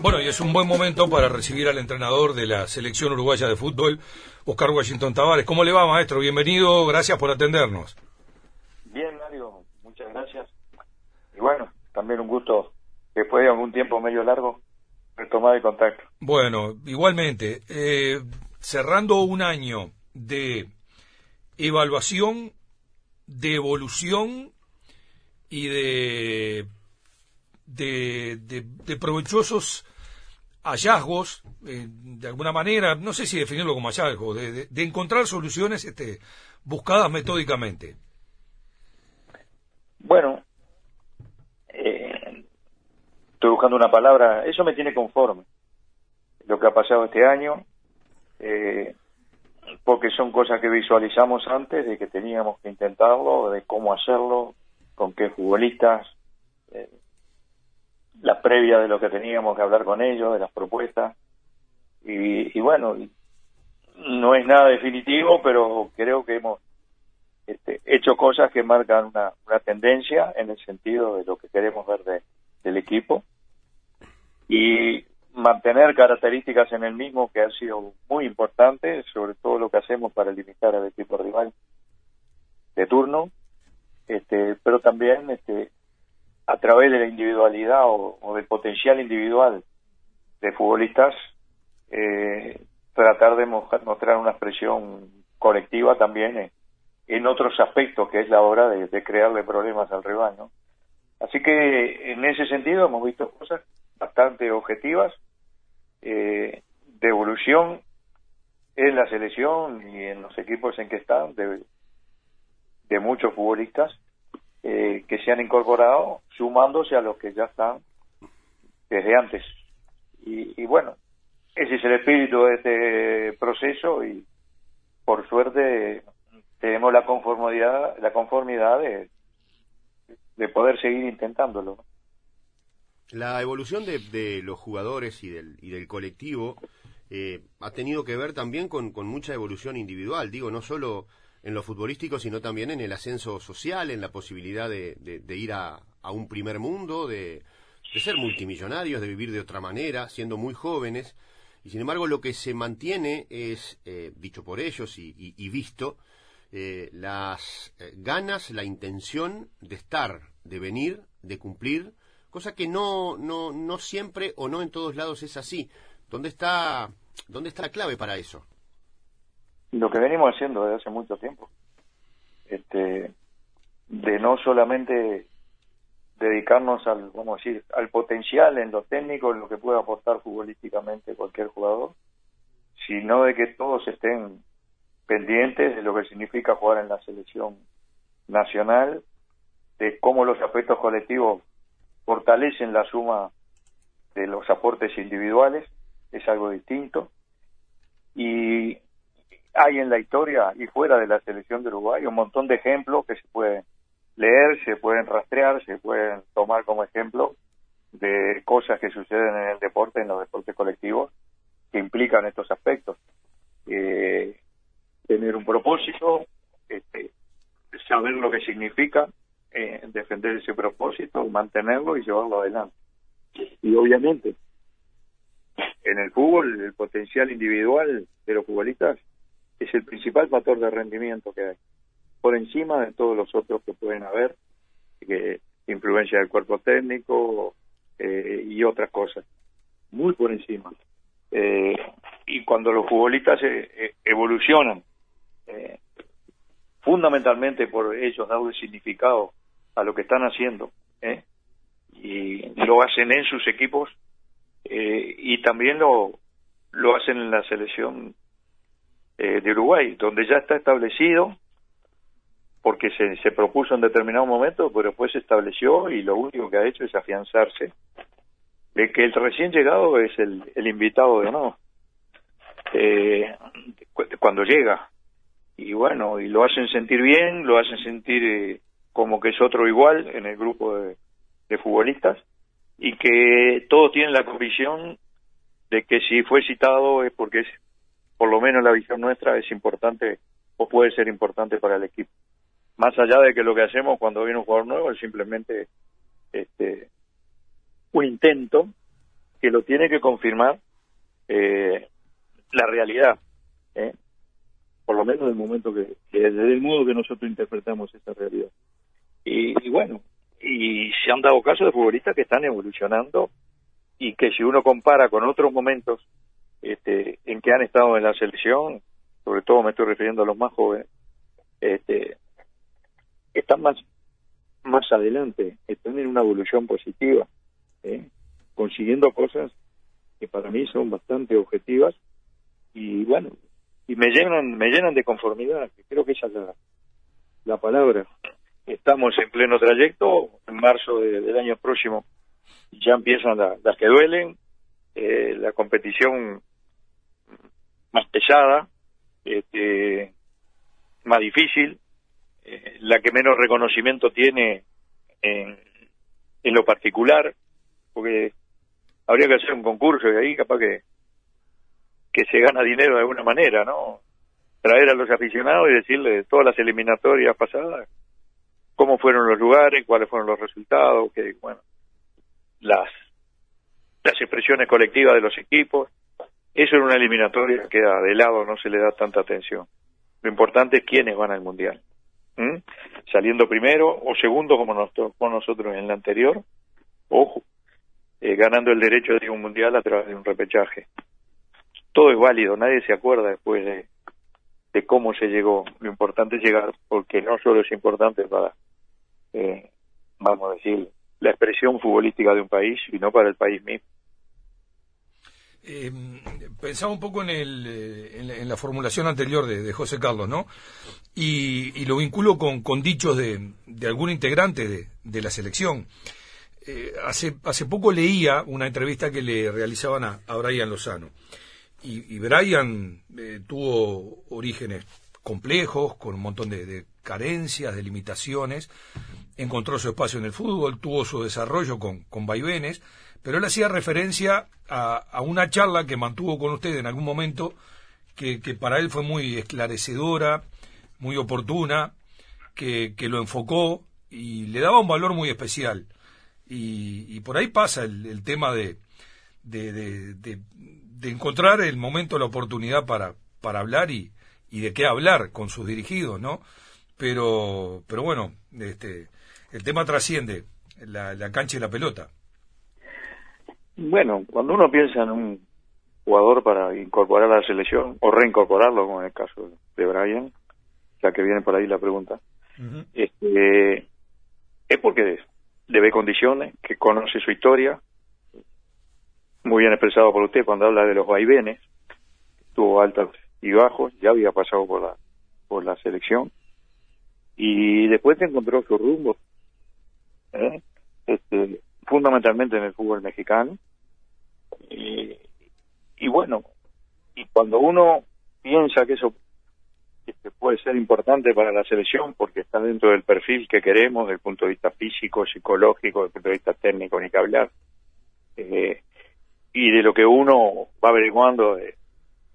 Bueno, y es un buen momento para recibir al entrenador de la selección uruguaya de fútbol, Oscar Washington Tavares. ¿Cómo le va, maestro? Bienvenido, gracias por atendernos. Bien, Mario, muchas gracias. Y bueno, también un gusto, después de algún tiempo medio largo, retomar el contacto. Bueno, igualmente, eh, cerrando un año de evaluación, de evolución y de, de, de, provechosos hallazgos, eh, de alguna manera, no sé si definirlo como hallazgo, de, de, encontrar soluciones este, buscadas metódicamente. Bueno, eh, estoy buscando una palabra, eso me tiene conforme. Lo que ha pasado este año, eh, porque son cosas que visualizamos antes de que teníamos que intentarlo, de cómo hacerlo, con qué futbolistas, eh, la previa de lo que teníamos que hablar con ellos, de las propuestas. Y, bueno, no es nada definitivo, pero creo que hemos este, hecho cosas que marcan una, tendencia en el sentido de lo que queremos ver del equipo. Y mantener características en el mismo que han sido muy importantes, sobre todo lo que hacemos para limitar al equipo rival de turno, este, pero también este, a través de la individualidad o, del potencial individual de futbolistas, eh, tratar de mostrar una expresión colectiva también en, otros aspectos, que es la hora de, crearle problemas al rival. ¿no? Así que en ese sentido hemos visto cosas bastante objetivas eh, de evolución en la selección y en los equipos en que están de muchos futbolistas eh, que se han incorporado sumándose a los que ya están desde antes. Y, bueno, ese es el espíritu de este proceso y por suerte tenemos la conformidad, la conformidad de, de poder seguir intentándolo. La evolución de, los jugadores y del, y del colectivo eh, ha tenido que ver también con, con mucha evolución individual, digo, no solo en lo futbolístico, sino también en el ascenso social, en la posibilidad de, de, ir a, a, un primer mundo, de, de, ser multimillonarios, de vivir de otra manera, siendo muy jóvenes. Y sin embargo, lo que se mantiene es, eh, dicho por ellos y, y, visto, eh, las eh, ganas, la intención de estar, de venir, de cumplir, cosa que no, no, no siempre o no en todos lados es así. ¿Dónde está, dónde está la clave para eso? Lo que venimos haciendo desde hace mucho tiempo, este, de no solamente dedicarnos al, vamos a decir, al potencial en lo técnico, en lo que puede aportar futbolísticamente cualquier jugador, sino de que todos estén pendientes de lo que significa jugar en la selección nacional, de cómo los aspectos colectivos fortalecen la suma de los aportes individuales, es algo distinto, y hay en la historia y fuera de la selección de Uruguay un montón de ejemplos que se pueden leer, se pueden rastrear, se pueden tomar como ejemplo de cosas que suceden en el deporte, en los deportes colectivos, que implican estos aspectos. Eh, tener un propósito, este, saber lo que significa eh, defender ese propósito, mantenerlo y llevarlo adelante. Y obviamente, en el fútbol, el potencial individual de los futbolistas es el principal factor de rendimiento que hay, por encima de todos los otros que pueden haber, que influencia del cuerpo técnico eh, y otras cosas, muy por encima. Eh, y cuando los futbolistas eh, evolucionan, fundamentalmente por ellos darle significado a lo que están haciendo, y lo hacen en sus equipos, y también lo, lo hacen en la selección eh, de Uruguay, donde ya está establecido, porque se, se propuso en determinado momento, pero después se estableció y lo único que ha hecho es afianzarse. De que el recién llegado es el, el invitado de no eh, cuando llega. Y bueno y lo hacen sentir bien lo hacen sentir eh, como que es otro igual en el grupo de, de futbolistas y que todos tienen la convicción de que si fue citado es porque es por lo menos la visión nuestra es importante o puede ser importante para el equipo. Más allá de que lo que hacemos cuando viene un jugador nuevo es simplemente este, un intento que lo tiene que confirmar eh, la realidad, ¿eh? por lo menos del momento que, desde el modo que nosotros interpretamos esa realidad. Y, bueno, y se han dado casos de futbolistas que están evolucionando y que si uno compara con otros momentos este, en que han estado en la selección, sobre todo me estoy refiriendo a los más jóvenes, este, están más más adelante, están en una evolución positiva, ¿eh? consiguiendo cosas que para mí son bastante objetivas y bueno, y me llenan, me llenan de conformidad, creo que esa es la, palabra. Estamos en pleno trayecto, en marzo del año próximo ya empiezan las que duelen, eh, la competición más pesada, este, más difícil, eh, la que menos reconocimiento tiene en, en lo particular, porque habría que hacer un concurso y ahí capaz que que se gana dinero de alguna manera, ¿no? Traer a los aficionados y decirles todas las eliminatorias pasadas, cómo fueron los lugares, cuáles fueron los resultados, que, bueno, las, las expresiones colectivas de los equipos. Eso en una eliminatoria queda de lado, no se le da tanta atención. Lo importante es quiénes van al Mundial. Saliendo primero o segundo como nos tocó nosotros en la anterior, ojo, eh, ganando el derecho de un Mundial a través de un repechaje todo es válido, nadie se acuerda después de, cómo se llegó. Lo importante es llegar, porque no solo es importante para, eh, vamos a decir, la expresión futbolística de un país, sino para el país mismo. Eh, pensaba un poco en, el, eh, en, la, formulación anterior de, José Carlos, ¿no? Y, lo vinculo con, con dichos de, de, algún integrante de, de la selección. Eh, hace, poco leía una entrevista que le realizaban a, Brian Lozano y, Brian tuvo orígenes complejos, con un montón de, carencias, de limitaciones, encontró su espacio en el fútbol, tuvo su desarrollo con, con vaivenes, pero él hacía referencia a, una charla que mantuvo con usted en algún momento, que, para él fue muy esclarecedora, muy oportuna, que, lo enfocó y le daba un valor muy especial. Y, por ahí pasa el, tema de, de, de encontrar el momento, la oportunidad para, para hablar y, y de qué hablar con sus dirigidos, ¿no? Pero, pero bueno, este, el tema trasciende la, la cancha y la pelota. Bueno, cuando uno piensa en un jugador para incorporar a la selección o reincorporarlo, como en el caso de Brian, ya que viene por ahí la pregunta, este, es porque le ve condiciones, que conoce su historia, muy bien expresado por usted cuando habla de los vaivenes, tuvo altos y bajos, ya había pasado por la, por la selección, y después encontró su rumbo, ¿eh? este, fundamentalmente en el fútbol mexicano, y, y bueno, y cuando uno piensa que eso este, puede ser importante para la selección porque está dentro del perfil que queremos desde el punto de vista físico, psicológico, desde el punto de vista técnico, ni que hablar. Eh, y de lo que uno va averiguando eh,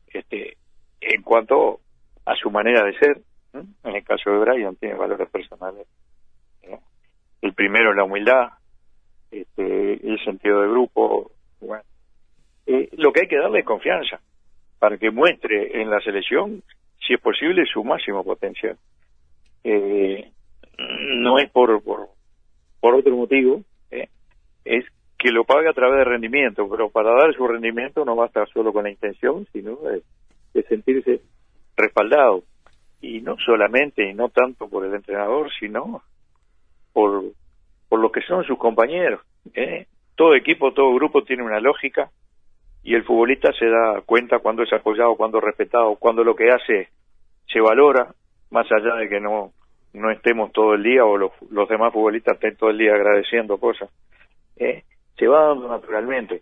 este, en cuanto a su manera de ser. En el caso de Brian tiene valores personales. El primero la humildad, este, el sentido de grupo. Bueno. Eh, lo que hay que darle es confianza para que muestre en la selección, si es posible, su máximo potencial. Eh, no es por, por, por otro motivo, es que lo pague a través de rendimiento, pero para dar su rendimiento no basta solo con la intención, sino de, sentirse respaldado. Y no solamente, y no tanto por el entrenador, sino por, por lo que son sus compañeros. ¿eh? Todo equipo, todo grupo tiene una lógica y el futbolista se da cuenta cuando es apoyado, cuando es respetado, cuando lo que hace se valora, más allá de que no, no estemos todo el día o los, demás futbolistas estén todo el día agradeciendo cosas. ¿eh? se va dando naturalmente.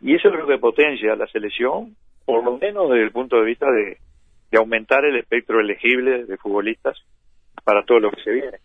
Y eso es lo que potencia la selección, por lo menos desde el punto de vista de, aumentar el espectro elegible de futbolistas para todo lo que se viene.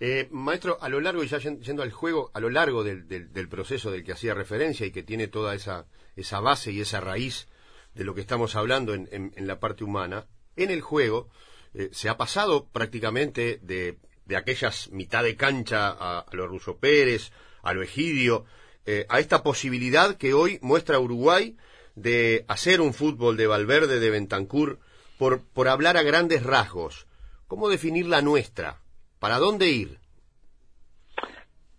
Eh, maestro, a lo largo, y ya yendo al juego, a lo largo del, del, proceso del que hacía referencia y que tiene toda esa, esa base y esa raíz de lo que estamos hablando en, la parte humana, en el juego eh, se ha pasado prácticamente de de aquellas mitad de cancha a, lo Russo Pérez, a lo Egidio, eh, a esta posibilidad que hoy muestra Uruguay de hacer un fútbol de Valverde, de Bentancur, por, por hablar a grandes rasgos. ¿Cómo definir la nuestra? ¿Para dónde ir?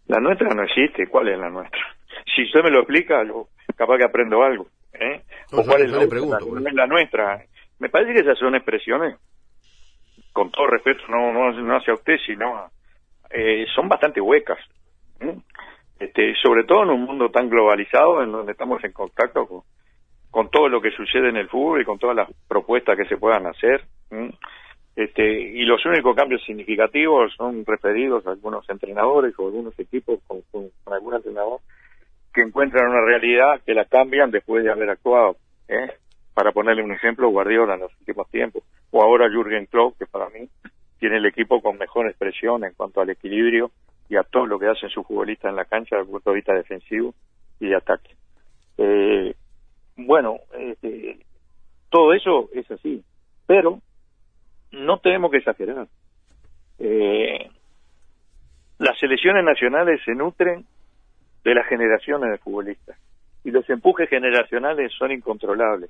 La nuestra no existe. ¿Cuál es la nuestra? Si usted me lo explica, capaz que aprendo algo. ¿eh? ¿O cuál es la, pregunto, la, la nuestra? Me parece que esas son expresiones, con todo respeto, no, no, no hacia usted, sino eh, son bastante huecas. Este, sobre todo en un mundo tan globalizado en donde estamos en contacto con, con todo lo que sucede en el fútbol y con todas las propuestas que se puedan hacer. Este, y los únicos cambios significativos son referidos a algunos entrenadores o algunos equipos con, algún entrenador que encuentran una realidad que la cambian después de haber actuado. ¿eh? Para ponerle un ejemplo, Guardiola en los últimos tiempos, o ahora Jürgen Klopp, que para mí tiene el equipo con mejor expresión en cuanto al equilibrio y a todo lo que hacen sus futbolistas en la cancha desde el punto de vista defensivo y de ataque. Eh, bueno, este, todo eso es así, pero no tenemos que exagerar. Eh, las selecciones nacionales se nutren de las generaciones de futbolistas y los empujes generacionales son incontrolables.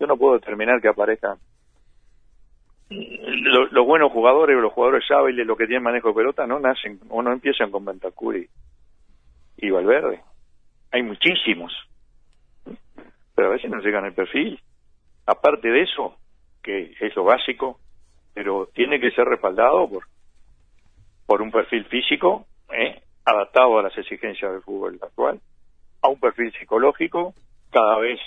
Yo no puedo determinar que aparezcan los, buenos jugadores o los jugadores hábiles, los que tienen manejo de pelota, no nacen o no empiezan con Ventacuri y Valverde. Hay muchísimos, pero a veces no llegan al perfil. Aparte de eso, que es lo básico, pero tiene que ser respaldado por, por un perfil físico ¿eh? adaptado a las exigencias del fútbol actual, a un perfil psicológico, cada vez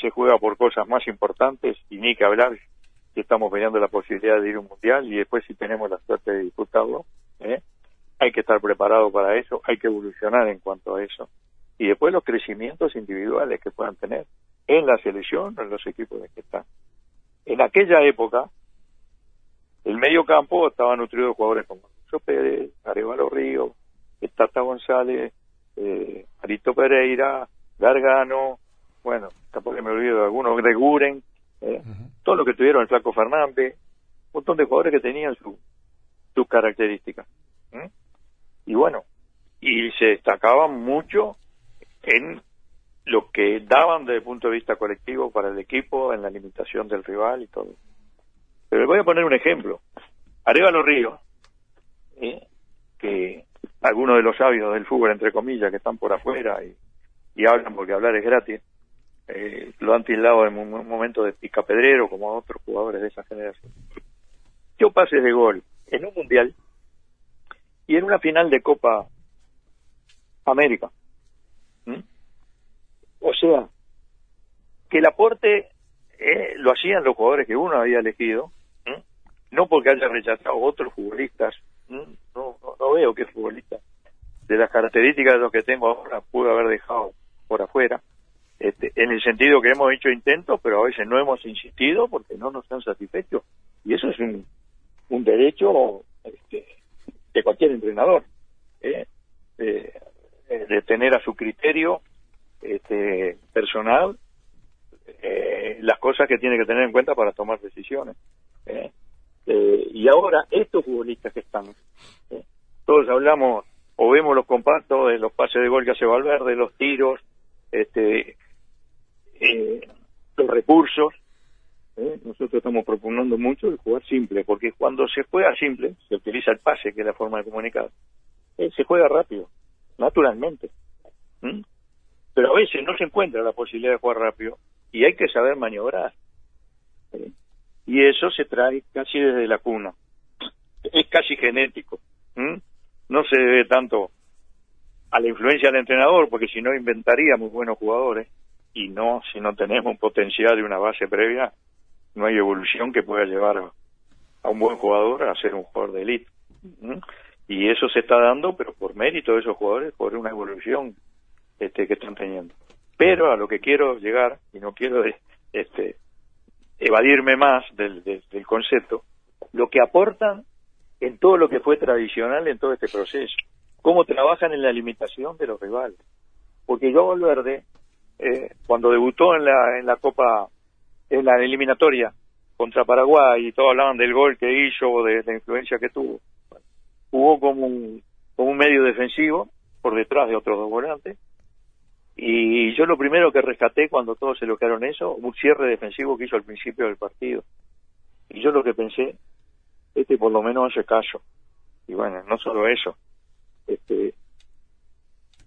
se juega por cosas más importantes y ni que hablar estamos peleando la posibilidad de ir a un mundial y después si tenemos la suerte de disputarlo, ¿eh? hay que estar preparado para eso, hay que evolucionar en cuanto a eso. Y después los crecimientos individuales que puedan tener en la selección o en los equipos de que están. En aquella época, el medio campo estaba nutrido de jugadores como Lucho Pérez, Arevalo Río, Tata González, eh, Arito Pereira, Gargano, bueno, tampoco me olvido de algunos, Greguren, ¿eh? todo lo que tuvieron el Flaco Fernández, un montón de jugadores que tenían su, sus características. Y bueno, y se destacaban mucho en lo que daban desde el punto de vista colectivo para el equipo, en la limitación del rival y todo. Pero les voy a poner un ejemplo. Arevalo Río, ¿eh? que algunos de los sabios del fútbol, entre comillas, que están por afuera y, hablan porque hablar es gratis, eh, lo han tildado en un momento de picapedrero como otros jugadores de esa generación. Yo pases de gol en un mundial y en una final de Copa América. O sea, que el aporte eh, lo hacían los jugadores que uno había elegido, no porque haya rechazado otros futbolistas. No, no, no, veo que futbolista de las características de los que tengo ahora pudo haber dejado por afuera. Este, en el sentido que hemos hecho intentos, pero a veces no hemos insistido porque no nos han satisfecho. Y eso es un, un derecho este, de cualquier entrenador, ¿eh? de tener a su criterio este, personal eh, las cosas que tiene que tener en cuenta para tomar decisiones. ¿eh? Y ahora, estos futbolistas que están, todos hablamos o vemos los compactos de los pases de gol que hace Valverde, los tiros, este, eh, los recursos. ¿eh? Nosotros estamos proponiendo mucho el jugar simple, porque cuando se juega simple, se utiliza el pase, que es la forma de comunicar, eh, se juega rápido, naturalmente. Pero a veces no se encuentra la posibilidad de jugar rápido y hay que saber maniobrar. Y eso se trae casi desde la cuna. Es casi genético. No se debe tanto a la influencia del entrenador, porque si no inventaríamos buenos jugadores, y no, si no tenemos un potencial de una base previa, no hay evolución que pueda llevar a, un buen jugador a ser un jugador de élite. Y eso se está dando, pero por mérito de esos jugadores, por una evolución este, que están teniendo. Pero a lo que quiero llegar, y no quiero este, evadirme más del, del concepto, lo que aportan en todo lo que fue tradicional en todo este proceso, cómo trabajan en la limitación de los rivales. Porque yo Valverde eh, cuando debutó en la, en la Copa, en la eliminatoria contra Paraguay y todos hablaban del gol que hizo, de la influencia que tuvo, jugó como un, como un medio defensivo por detrás de otros dos volantes Y yo lo primero que rescaté cuando todos se lo quedaron eso, un cierre defensivo que hizo al principio del partido. Y yo lo que pensé, este por lo menos hace caso. Y bueno, no solo eso, este,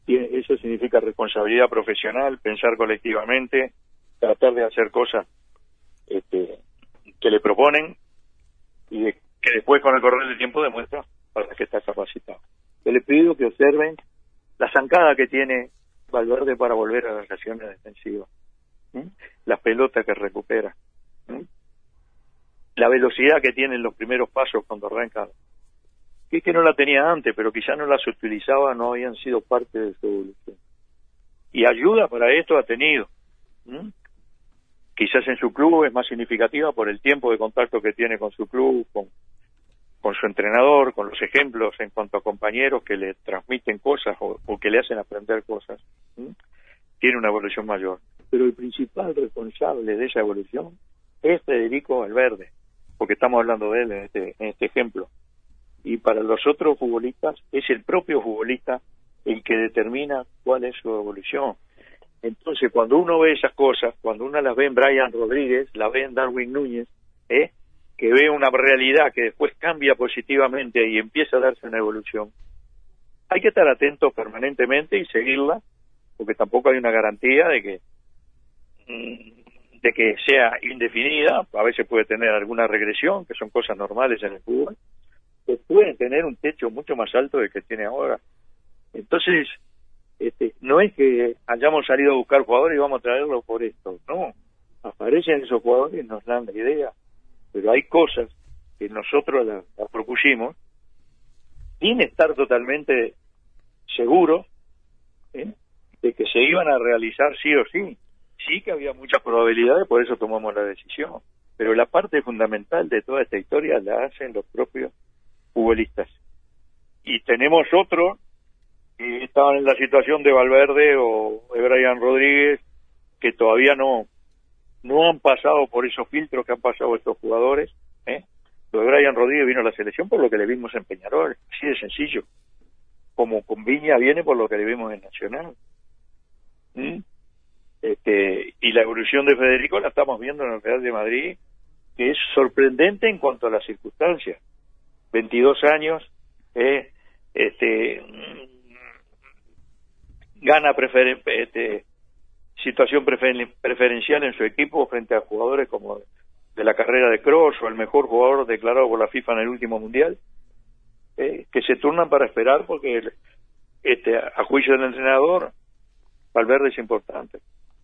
eso significa responsabilidad profesional, pensar colectivamente, tratar de hacer cosas este, que le proponen y que después con el correr del tiempo demuestra para que está capacitado. Yo les pido que observen la zancada que tiene Valverde para volver a las acciones defensivas, las pelotas que recupera, la velocidad que tiene en los primeros pasos cuando arranca que es que no la tenía antes, pero quizá no las utilizaba, no habían sido parte de su evolución. Y ayuda para esto ha tenido. Quizás en su club es más significativa por el tiempo de contacto que tiene con su club, con, con su entrenador, con los ejemplos en cuanto a compañeros que le transmiten cosas o, que le hacen aprender cosas. Tiene una evolución mayor. Pero el principal responsable de esa evolución es Federico Valverde, porque estamos hablando de él en este, en este ejemplo y para los otros futbolistas es el propio futbolista el que determina cuál es su evolución. Entonces, cuando uno ve esas cosas, cuando uno las ve en Brian Rodríguez, la ve en Darwin Núñez, ¿eh? Que ve una realidad que después cambia positivamente y empieza a darse una evolución, hay que estar atentos permanentemente y seguirla, porque tampoco hay una garantía de que mm, de que sea indefinida, a veces puede tener alguna regresión, que son cosas normales en el fútbol, pueden tener un techo mucho más alto del que tiene ahora. Entonces, este, no es que hayamos salido a buscar jugadores y vamos a traerlos por esto, no. Aparecen esos jugadores y nos dan la idea, pero hay cosas que nosotros las, propusimos sin estar totalmente seguros ¿eh? de que se iban a realizar sí o sí. Sí que había muchas probabilidades, por eso tomamos la decisión. Pero la parte fundamental de toda esta historia la hacen los propios futbolistas. Y tenemos otros que estaban en la situación de Valverde o de Brian Rodríguez, que todavía no, no han pasado por esos filtros que han pasado estos jugadores. ¿eh? Lo de Brian Rodríguez vino a la selección por lo que le vimos en Peñarol, así de sencillo. Como con Viña viene por lo que le vimos en Nacional. ¿Mm? Este, y la evolución de Federico la estamos viendo en el Real de Madrid, que es sorprendente en cuanto a las circunstancias. 22 años, eh, este, gana este, situación preferencial en su equipo frente a jugadores como de la carrera de Cross o el mejor jugador declarado por la FIFA en el último mundial, eh, que se turnan para esperar porque este, a juicio del entrenador, Valverde es importante.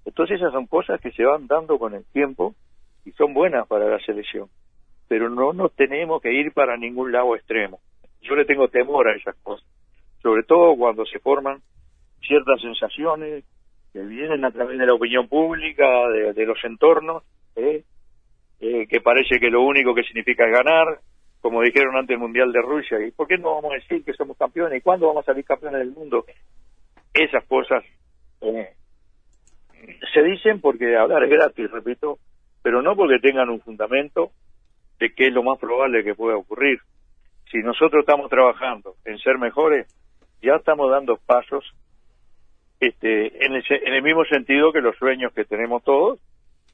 Entonces esas son cosas que se van dando con el tiempo y son buenas para la selección pero no nos tenemos que ir para ningún lado extremo. Yo le tengo temor a esas cosas, sobre todo cuando se forman ciertas sensaciones que vienen a través de la opinión pública, de, los entornos, ¿eh? Eh, que parece que lo único que significa es ganar, como dijeron antes el Mundial de Rusia, ¿y por qué no vamos a decir que somos campeones? ¿Y cuándo vamos a salir campeones del mundo? Esas cosas eh, se dicen porque hablar es gratis, repito, pero no porque tengan un fundamento de qué es lo más probable que pueda ocurrir. Si nosotros estamos trabajando en ser mejores, ya estamos dando pasos este, en, el, en el mismo sentido que los sueños que tenemos todos,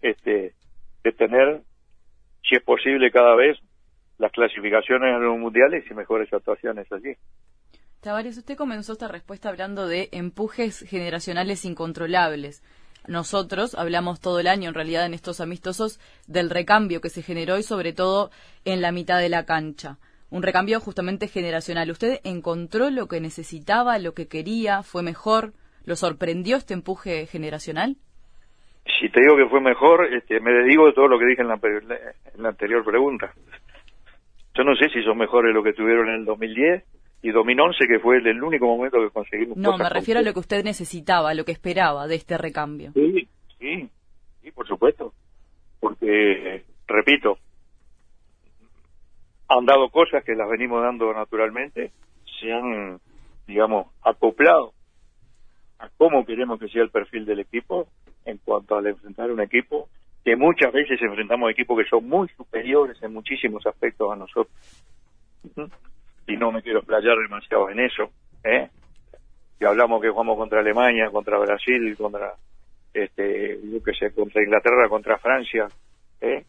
este, de tener, si es posible cada vez, las clasificaciones en los mundiales y mejores actuaciones allí. Tavares, usted comenzó esta respuesta hablando de empujes generacionales incontrolables. Nosotros hablamos todo el año, en realidad, en estos amistosos, del recambio que se generó y sobre todo en la mitad de la cancha. Un recambio justamente generacional. ¿Usted encontró lo que necesitaba, lo que quería? ¿Fue mejor? ¿Lo sorprendió este empuje generacional? Si te digo que fue mejor, este, me dedico de todo lo que dije en la, en la anterior pregunta. Yo no sé si son mejores lo que tuvieron en el 2010 y 2011, que fue el, único momento que conseguimos. No, me refiero a lo que usted necesitaba, a lo que esperaba de este recambio. Sí, sí, sí, por supuesto. Porque, repito, han dado cosas que las venimos dando naturalmente, se han, digamos, acoplado a cómo queremos que sea el perfil del equipo en cuanto al enfrentar un equipo, que muchas veces enfrentamos equipos que son muy superiores en muchísimos aspectos a nosotros y no me quiero playar demasiado en eso, ¿eh? y hablamos que jugamos contra Alemania, contra Brasil, contra, este, yo qué sé, contra Inglaterra, contra Francia, ¿eh?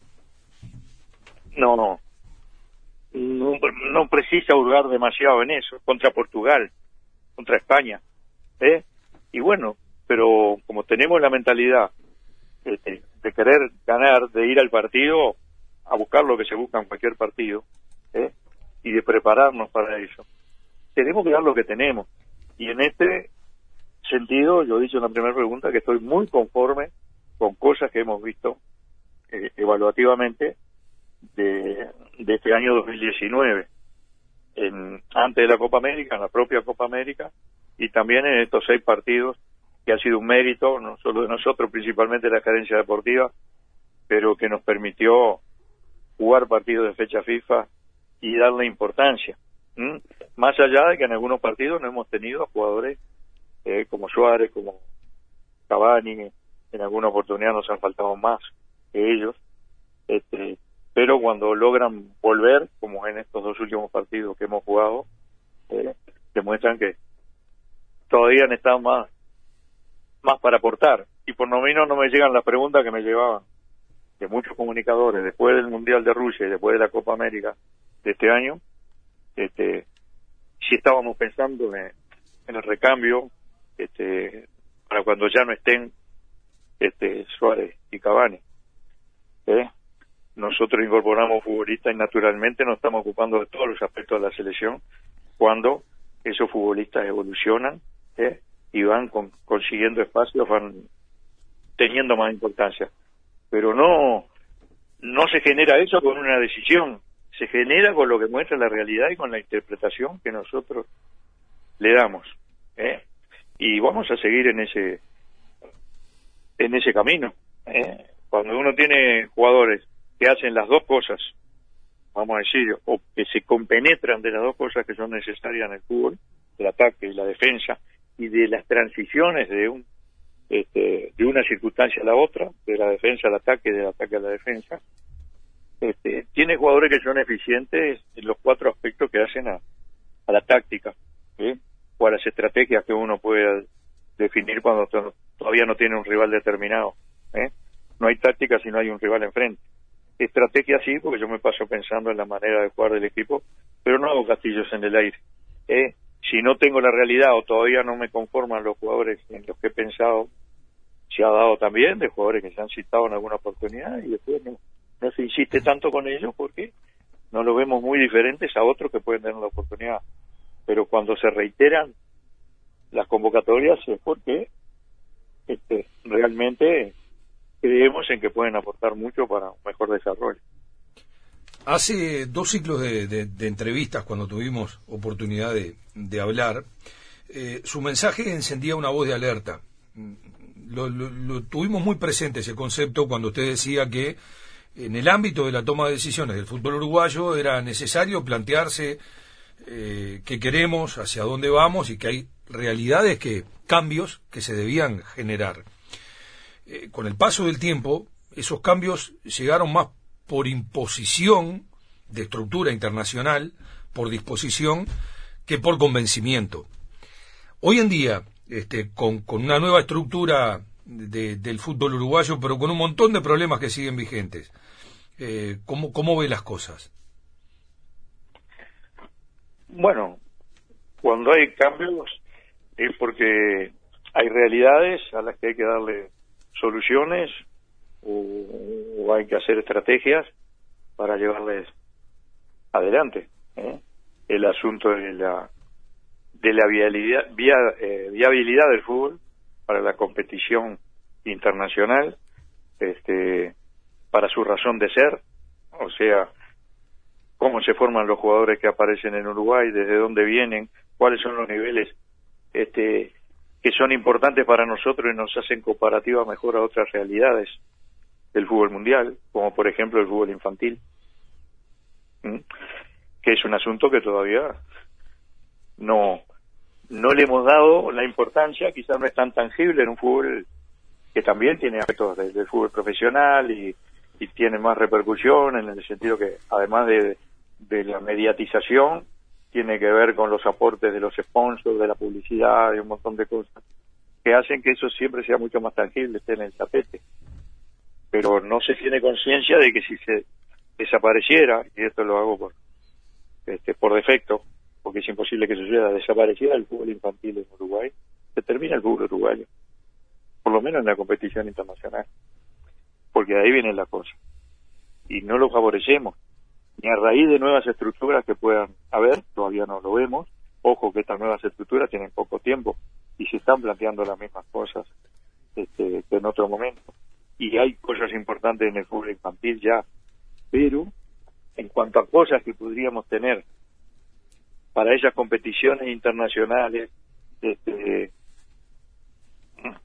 No, no, no, precisa hurgar demasiado en eso, contra Portugal, contra España, ¿eh? Y bueno, pero como tenemos la mentalidad este, de querer ganar, de ir al partido, a buscar lo que se busca en cualquier partido, ¿eh? y de prepararnos para eso, tenemos que dar lo que tenemos. Y en este sentido, yo he dicho en la primera pregunta que estoy muy conforme con cosas que hemos visto eh, evaluativamente de, este año 2019, en, antes de la Copa América, en la propia Copa América, y también en estos seis partidos, que ha sido un mérito, no solo de nosotros, principalmente de la gerencia deportiva, pero que nos permitió jugar partidos de fecha FIFA y darle importancia. Más allá de que en algunos partidos no hemos tenido jugadores eh, como Suárez, como Cavani, en alguna oportunidad nos han faltado más que ellos, este, pero cuando logran volver, como en estos dos últimos partidos que hemos jugado, eh, demuestran que todavía estado más, más para aportar. Y por lo menos no me llegan las preguntas que me llevaban de muchos comunicadores después del Mundial de Rusia y después de la Copa América de este año, este, si estábamos pensando en, el recambio este, para cuando ya no estén este, Suárez y Cavani. ¿eh? Nosotros incorporamos futbolistas y naturalmente nos estamos ocupando de todos los aspectos de la selección cuando esos futbolistas evolucionan ¿eh? y van consiguiendo espacios, van teniendo más importancia. Pero no, no se genera eso con una decisión, se genera con lo que muestra la realidad y con la interpretación que nosotros le damos. ¿eh? Y vamos a seguir en ese en ese camino. ¿eh? Cuando uno tiene jugadores que hacen las dos cosas, vamos a decir, o que se compenetran de las dos cosas que son necesarias en el fútbol, el ataque y la defensa, y de las transiciones de un este, de una circunstancia a la otra, de la defensa al ataque, del ataque a la defensa, este, tiene jugadores que son eficientes en los cuatro aspectos que hacen a, la táctica, o a las estrategias que uno puede definir cuando todavía no tiene un rival determinado. ¿eh? No hay táctica si no hay un rival enfrente. Estrategia sí, porque yo me paso pensando en la manera de jugar del equipo, pero no hago castillos en el aire. ¿eh? Si no tengo la realidad o todavía no me conforman los jugadores en los que he pensado, se ha dado también de jugadores que se han citado en alguna oportunidad y después no, no se insiste tanto con ellos porque no lo vemos muy diferentes a otros que pueden tener la oportunidad. Pero cuando se reiteran las convocatorias es porque este, realmente creemos en que pueden aportar mucho para un mejor desarrollo. Hace dos ciclos de, entrevistas, cuando tuvimos oportunidad de, hablar, eh, su mensaje encendía una voz de alerta. Lo, tuvimos muy presente ese concepto cuando usted decía que en el ámbito de la toma de decisiones del fútbol uruguayo era necesario plantearse eh, qué queremos, hacia dónde vamos y que hay realidades que, cambios que se debían generar. Eh, con el paso del tiempo, esos cambios llegaron más por imposición de estructura internacional, por disposición, que por convencimiento. Hoy en día, este, con, una nueva estructura del fútbol uruguayo, pero con un montón de problemas que siguen vigentes, eh, ¿cómo, ¿cómo ve las cosas? Bueno, cuando hay cambios es porque hay realidades a las que hay que darle soluciones o, hay que hacer estrategias para llevarles adelante. ¿eh? El asunto de la de la viabilidad, via, eh, viabilidad del fútbol para la competición internacional, este, para su razón de ser, o sea, cómo se forman los jugadores que aparecen en Uruguay, desde dónde vienen, cuáles son los niveles este, que son importantes para nosotros y nos hacen comparativa mejor a otras realidades del fútbol mundial, como por ejemplo el fútbol infantil, que es un asunto que todavía no no le hemos dado la importancia, quizás no es tan tangible en un fútbol que también tiene aspectos del fútbol profesional y, y, tiene más repercusión en el sentido que además de, de la mediatización tiene que ver con los aportes de los sponsors, de la publicidad, y un montón de cosas, que hacen que eso siempre sea mucho más tangible, esté en el tapete. Pero no se tiene conciencia de que si se desapareciera, y esto lo hago por, este, por defecto, porque es imposible que suceda, desapareciera el fútbol infantil en Uruguay, se termina el fútbol uruguayo, por lo menos en la competición internacional, porque de ahí viene la cosa. Y no lo favorecemos, ni a raíz de nuevas estructuras que puedan haber, todavía no lo vemos, ojo que estas nuevas estructuras tienen poco tiempo y se están planteando las mismas cosas este, que en otro momento. Y hay cosas importantes en el fútbol infantil ya, pero en cuanto a cosas que podríamos tener para esas competiciones internacionales, este,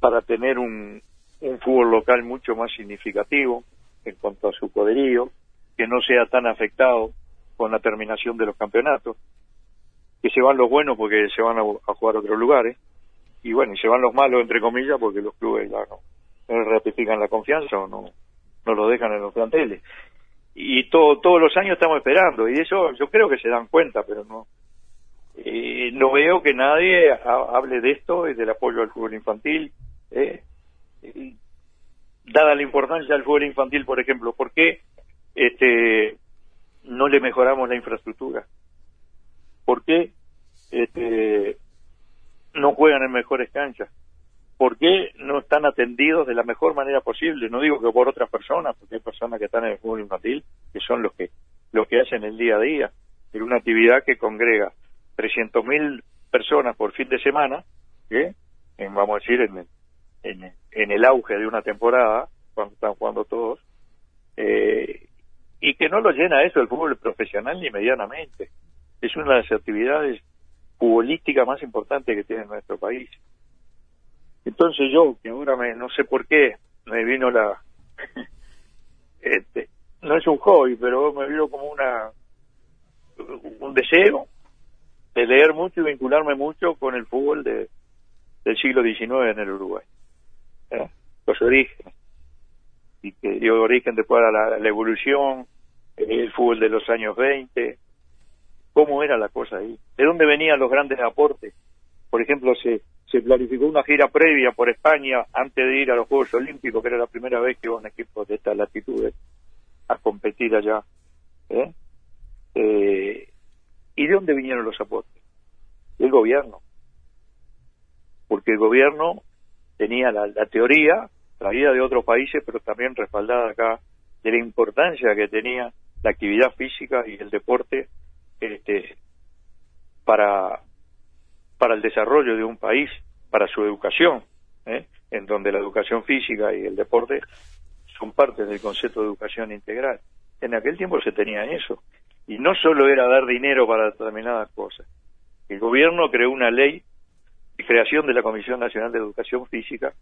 para tener un, un fútbol local mucho más significativo en cuanto a su poderío, que no sea tan afectado con la terminación de los campeonatos, que se van los buenos porque se van a, jugar a otros lugares, y bueno, y se van los malos, entre comillas, porque los clubes ya no ratifican la confianza o no, no lo dejan en los planteles y todo, todos los años estamos esperando y eso yo creo que se dan cuenta pero no eh, no veo que nadie hable de esto y del apoyo al fútbol infantil eh, dada la importancia al fútbol infantil por ejemplo ¿por qué este no le mejoramos la infraestructura? ¿por qué este no juegan en mejores canchas? ¿Por qué no están atendidos de la mejor manera posible? No digo que por otras personas, porque hay personas que están en el fútbol infantil que son los que los que hacen el día a día, pero una actividad que congrega 300.000 personas por fin de semana, ¿eh? en, vamos a decir, en, en, en, el auge de una temporada, cuando están jugando todos, eh, y que no lo llena eso el fútbol profesional ni medianamente. Es una de las actividades futbolísticas más importantes que tiene nuestro país. Entonces yo, que ahora me, no sé por qué, me vino la... este, no es un hobby, pero me vino como una un deseo de leer mucho y vincularme mucho con el fútbol de, del siglo XIX en el Uruguay. ¿eh? Los orígenes. Y que dio origen después a la, la, evolución, el fútbol de los años 20, cómo era la cosa ahí, de dónde venían los grandes aportes. Por ejemplo, se, se planificó una gira previa por España antes de ir a los Juegos Olímpicos, que era la primera vez que iba un equipo de estas latitudes a competir allá. ¿eh? Eh, ¿Y de dónde vinieron los aportes? Del gobierno. Porque el gobierno tenía la, la teoría, traída de otros países, pero también respaldada acá, de la importancia que tenía la actividad física y el deporte este, para para el desarrollo de un país, para su educación, ¿eh? en donde la educación física y el deporte son parte del concepto de educación integral. En aquel tiempo se tenía eso. Y no solo era dar dinero para determinadas cosas. El gobierno creó una ley de creación de la Comisión Nacional de Educación Física,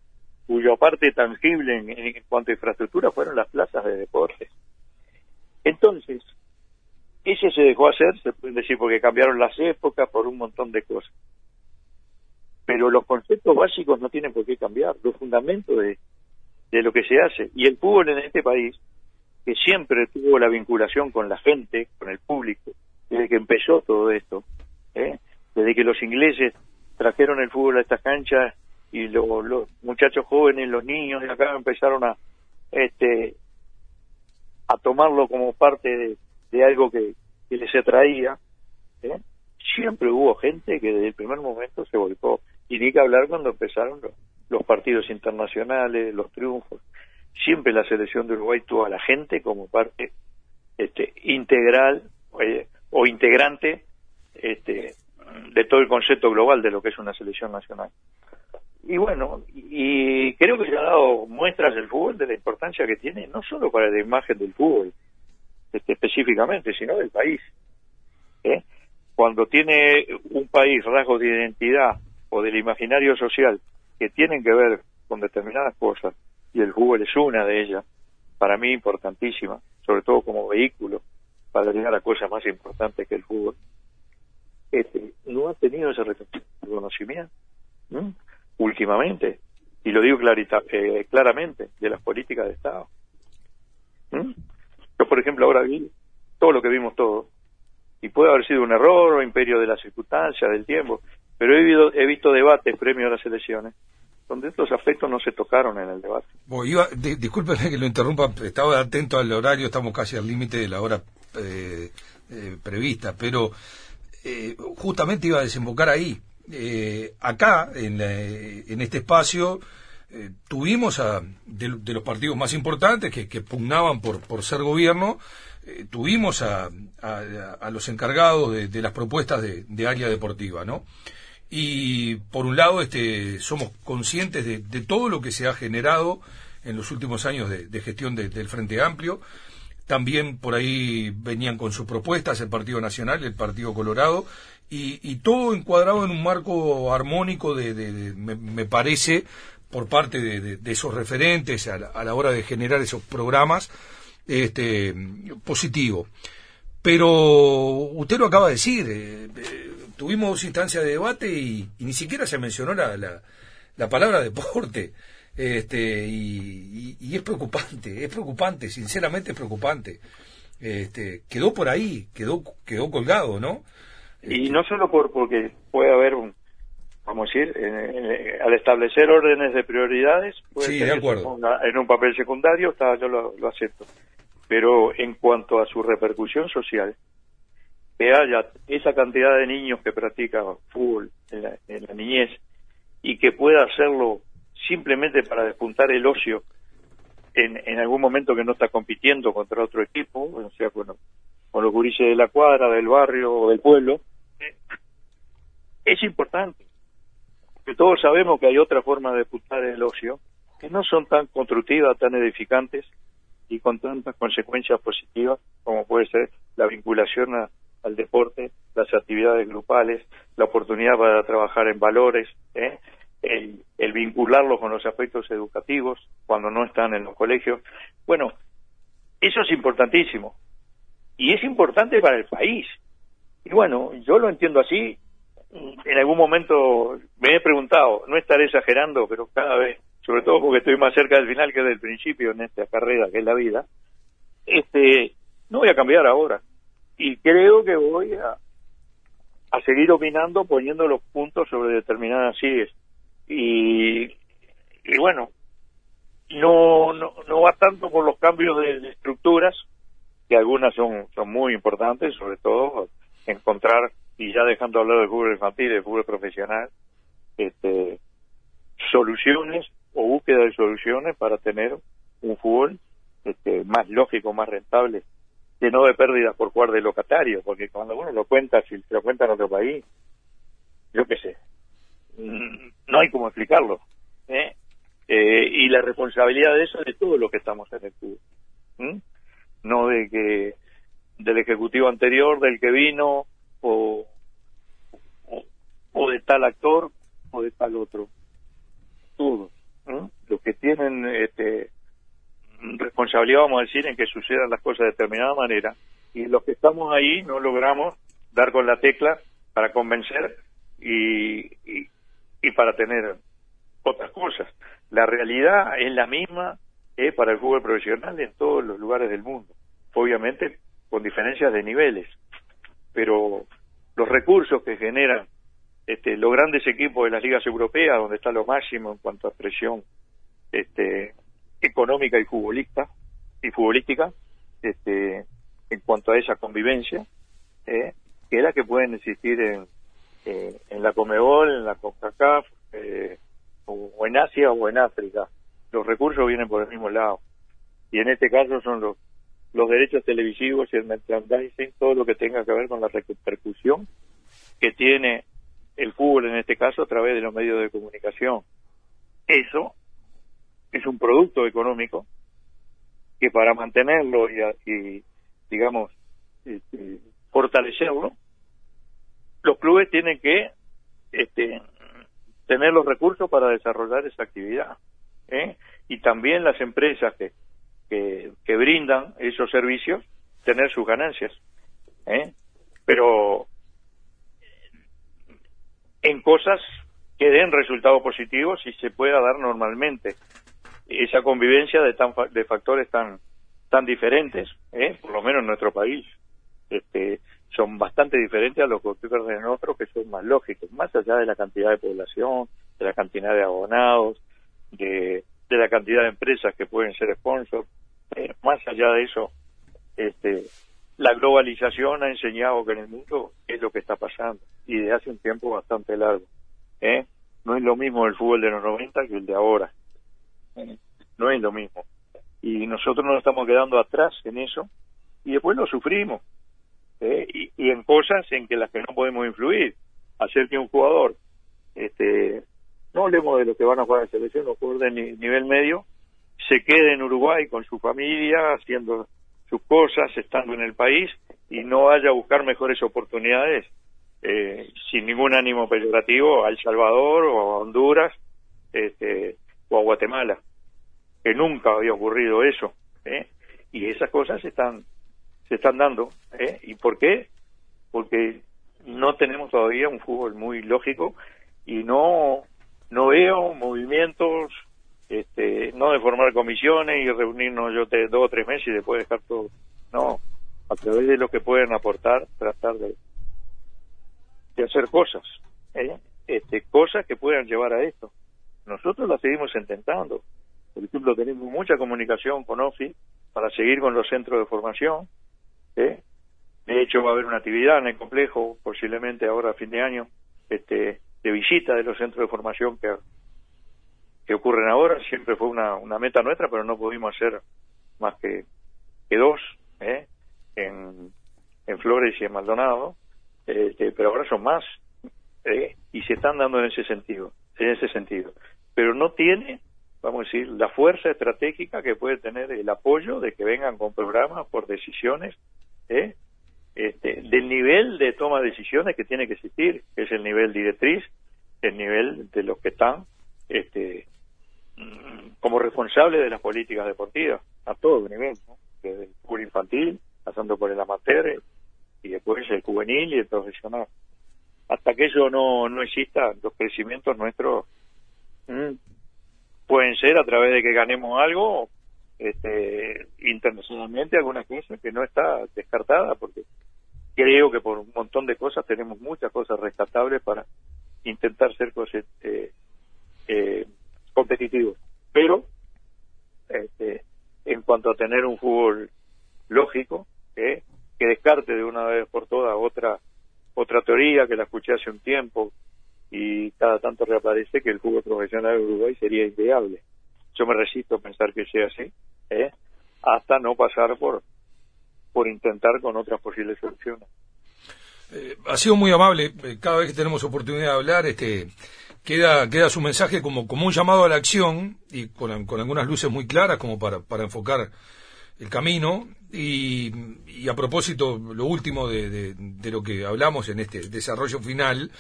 cuya parte tangible en, cuanto a infraestructura fueron las plazas de deporte. Entonces, ese se dejó hacer, se puede decir, porque cambiaron las épocas, por un montón de cosas pero los conceptos básicos no tienen por qué cambiar, los fundamentos de, de lo que se hace. Y el fútbol en este país, que siempre tuvo la vinculación con la gente, con el público, desde que empezó todo esto, ¿eh? desde que los ingleses trajeron el fútbol a estas canchas y los muchachos jóvenes, los niños de acá empezaron a este a tomarlo como parte de, algo que, que les atraía, ¿eh? siempre hubo gente que desde el primer momento se volcó y ni que hablar cuando empezaron los, partidos internacionales, los triunfos. Siempre la selección de Uruguay tuvo a la gente como parte este, integral eh, o integrante este, de todo el concepto global de lo que es una selección nacional. Y bueno, y creo que se ha dado muestras del fútbol de la importancia que tiene, no solo para la imagen del fútbol este, específicamente, sino del país. ¿eh? Cuando tiene un país rasgos de identidad o del imaginario social que tienen que ver con determinadas cosas, y el fútbol es una de ellas, para mí importantísima, sobre todo como vehículo para llegar a cosas más importantes que el fútbol, este, no ha tenido ese reconocimiento últimamente, y lo digo clarita, eh, claramente, de las políticas de Estado. Yo, por ejemplo, ahora vi todo lo que vimos todos, y puede haber sido un error o imperio de las circunstancias, del tiempo, pero he, visto, he visto debates premios a las elecciones donde estos aspectos no se tocaron en el debate. Bueno, que lo interrumpa, estaba atento al horario, estamos casi al límite de la hora eh, eh, prevista, pero eh, justamente iba a desembocar ahí. acá, en, este espacio, tuvimos a, de, los partidos más importantes que, pugnaban por, ser gobierno, tuvimos a, los encargados de, de las propuestas de, de, área deportiva, ¿no? Y por un lado este, somos conscientes de, todo lo que se ha generado en los últimos años de, gestión del Frente Amplio. También por ahí venían con sus propuestas el Partido Nacional, el Partido Colorado, y, todo encuadrado en un marco armónico de, me, parece, por parte de, esos referentes a la, hora de generar esos programas, este, positivo. Pero usted lo acaba de decir, eh, eh, tuvimos instancia de debate y, ni siquiera se mencionó la, la, palabra deporte. Este, y, es preocupante, es preocupante, sinceramente es preocupante. Este, quedó por ahí, quedó, quedó colgado, ¿no? Y no solo por porque puede haber un, vamos a decir, al establecer órdenes de prioridades, puede sí, de acuerdo. en un papel secundario, está, yo lo, lo acepto. Pero en cuanto a su repercusión social, que haya esa cantidad de niños que practican fútbol en la, niñez y que pueda hacerlo simplemente para despuntar el ocio en, en, algún momento que no está compitiendo contra otro equipo, o sea, con, con los gurises de la cuadra, del barrio o del pueblo, es importante. Porque todos sabemos que hay otra forma de despuntar el ocio que no son tan constructivas, tan edificantes y con tantas consecuencias positivas como puede ser la vinculación a, al deporte, las actividades grupales, la oportunidad para trabajar en valores, ¿eh? el, el vincularlos con los aspectos educativos cuando no están en los colegios. Bueno, eso es importantísimo y es importante para el país. Y bueno, yo lo entiendo así. En algún momento me he preguntado, no estaré exagerando, pero cada vez, sobre todo porque estoy más cerca del final que del principio en esta carrera que es la vida, este, no voy a cambiar ahora y creo que voy a, a seguir opinando poniendo los puntos sobre determinadas y, y bueno no, no no va tanto por los cambios de, estructuras que algunas son son muy importantes sobre todo encontrar y ya dejando hablar del fútbol infantil del fútbol profesional este soluciones o búsqueda de soluciones para tener un fútbol este, más lógico más rentable que no de pérdidas por jugar de locatario, porque cuando uno lo cuenta, si se lo cuenta en otro país, yo qué sé, no hay cómo explicarlo. ¿eh? Eh, y la responsabilidad de eso es de todo lo que estamos en el club. No de que del ejecutivo anterior, del que vino, o, o, de tal actor, o de tal otro. Todos. Los que tienen este, responsabilidad, vamos a decir, en que sucedan las cosas de determinada manera, y los que estamos ahí no logramos dar con la tecla para convencer y, y, para tener otras cosas. La realidad es la misma eh, para el fútbol profesional en todos los lugares del mundo, obviamente con diferencias de niveles, pero los recursos que generan este, los grandes equipos de las ligas europeas, donde está lo máximo en cuanto a presión este, económica y futbolista y futbolística este, en cuanto a esa convivencia eh, que es la que pueden existir en, eh, en la Comebol, en la CONCACAF eh, o, en Asia o en África. Los recursos vienen por el mismo lado y en este caso son los los derechos televisivos y el merchandising, todo lo que tenga que ver con la repercusión que tiene el fútbol en este caso a través de los medios de comunicación. Eso es un producto económico que para mantenerlo y, digamos, este, fortalecerlo, los clubes tienen que este, tener los recursos para desarrollar esa actividad. ¿eh? Y también las empresas que, que, brindan esos servicios, tener sus ganancias. ¿eh? Pero en cosas que den resultados positivos y se pueda dar normalmente esa convivencia de, tan, de factores tan tan diferentes, ¿eh? por lo menos en nuestro país. Este, son bastante diferentes a los goalkeepers de nosotros que son más lógicos, más allá de la cantidad de población, de la cantidad de abonados, de, de la cantidad de empresas que pueden ser sponsors, eh, más allá de eso, este, la globalización ha enseñado que en el mundo es lo que está pasando y de hace un tiempo bastante largo. ¿eh? No es lo mismo el fútbol de los 90 que el de ahora. No es lo mismo. Y nosotros nos estamos quedando atrás en eso y después lo sufrimos. ¿eh? Y, y, en cosas en que las que no podemos influir. Hacer que un jugador, este, no hablemos de lo que van a jugar en selección, los jugadores de nivel medio, se quede en Uruguay con su familia, haciendo sus cosas, estando en el país y no vaya a buscar mejores oportunidades eh, sin ningún ánimo peyorativo a El Salvador o a Honduras este, o a Guatemala, que nunca había ocurrido eso. ¿eh? Y esas cosas se están, se están dando. ¿eh? ¿Y por qué? Porque no tenemos todavía un fútbol muy lógico y no, no veo movimientos este, no de formar comisiones y reunirnos yo te, dos o tres meses y después dejar todo. No, a través de lo que pueden aportar, tratar de, de hacer cosas, ¿eh? este, cosas que puedan llevar a esto. Nosotros las seguimos intentando. Por ejemplo, tenemos mucha comunicación con OFI para seguir con los centros de formación. De hecho, va a haber una actividad en el complejo, posiblemente ahora a fin de año, este, de visita de los centros de formación que que ocurren ahora. Siempre fue una, una meta nuestra, pero no pudimos hacer más que, que dos, ¿eh? en, en Flores y en Maldonado, este, pero ahora son más, ¿eh? y se están dando en ese sentido, en ese sentido. Pero no tiene, vamos a decir, la fuerza estratégica que puede tener el apoyo de que vengan con programas por decisiones, ¿eh? este, del nivel de toma de decisiones que tiene que existir, que es el nivel directriz, el nivel de los que están este, como responsable de las políticas deportivas a todo nivel, desde el fútbol infantil, pasando por el amateur y después el juvenil y el profesional. Hasta que eso no, no exista, los crecimientos nuestros mm, pueden ser a través de que ganemos algo este, internacionalmente, algunas cosas que no está descartada, porque creo que por un montón de cosas tenemos muchas cosas rescatables para intentar ser eh, eh, competitivos. Pero, este, en cuanto a tener un fútbol lógico, que descarte de una vez por todas otra otra teoría que la escuché hace un tiempo y cada tanto reaparece que el fútbol profesional de Uruguay sería inviable. Yo me resisto a pensar que sea así, ¿eh? hasta no pasar por por intentar con otras posibles soluciones. Eh, ha sido muy amable. Eh, cada vez que tenemos oportunidad de hablar, este, queda, queda su mensaje como, como un llamado a la acción y con, algunas luces muy claras como para, para enfocar el camino. Y, a propósito, lo último de, de, lo que hablamos en este desarrollo final,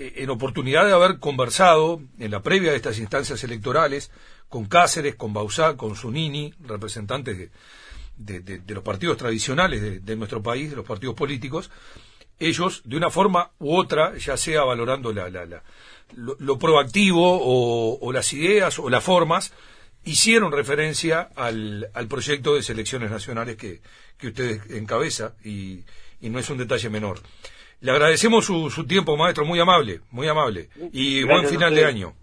en oportunidad de haber conversado en la previa de estas instancias electorales con Cáceres, con Bausá, con Zunini, representantes de, los partidos tradicionales de, nuestro país, de los partidos políticos, ellos, de una forma u otra, ya sea valorando la, la, la lo, proactivo o, las ideas o las formas, hicieron referencia al, proyecto de selecciones nacionales que, que usted encabeza y, no es un detalle menor. Le agradecemos su, su tiempo, maestro, muy amable, muy amable. Y buen final de año.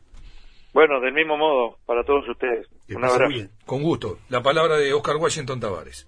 Bueno, del mismo modo, para todos ustedes. Un abrazo. Con gusto. La palabra de Oscar Washington Tavares.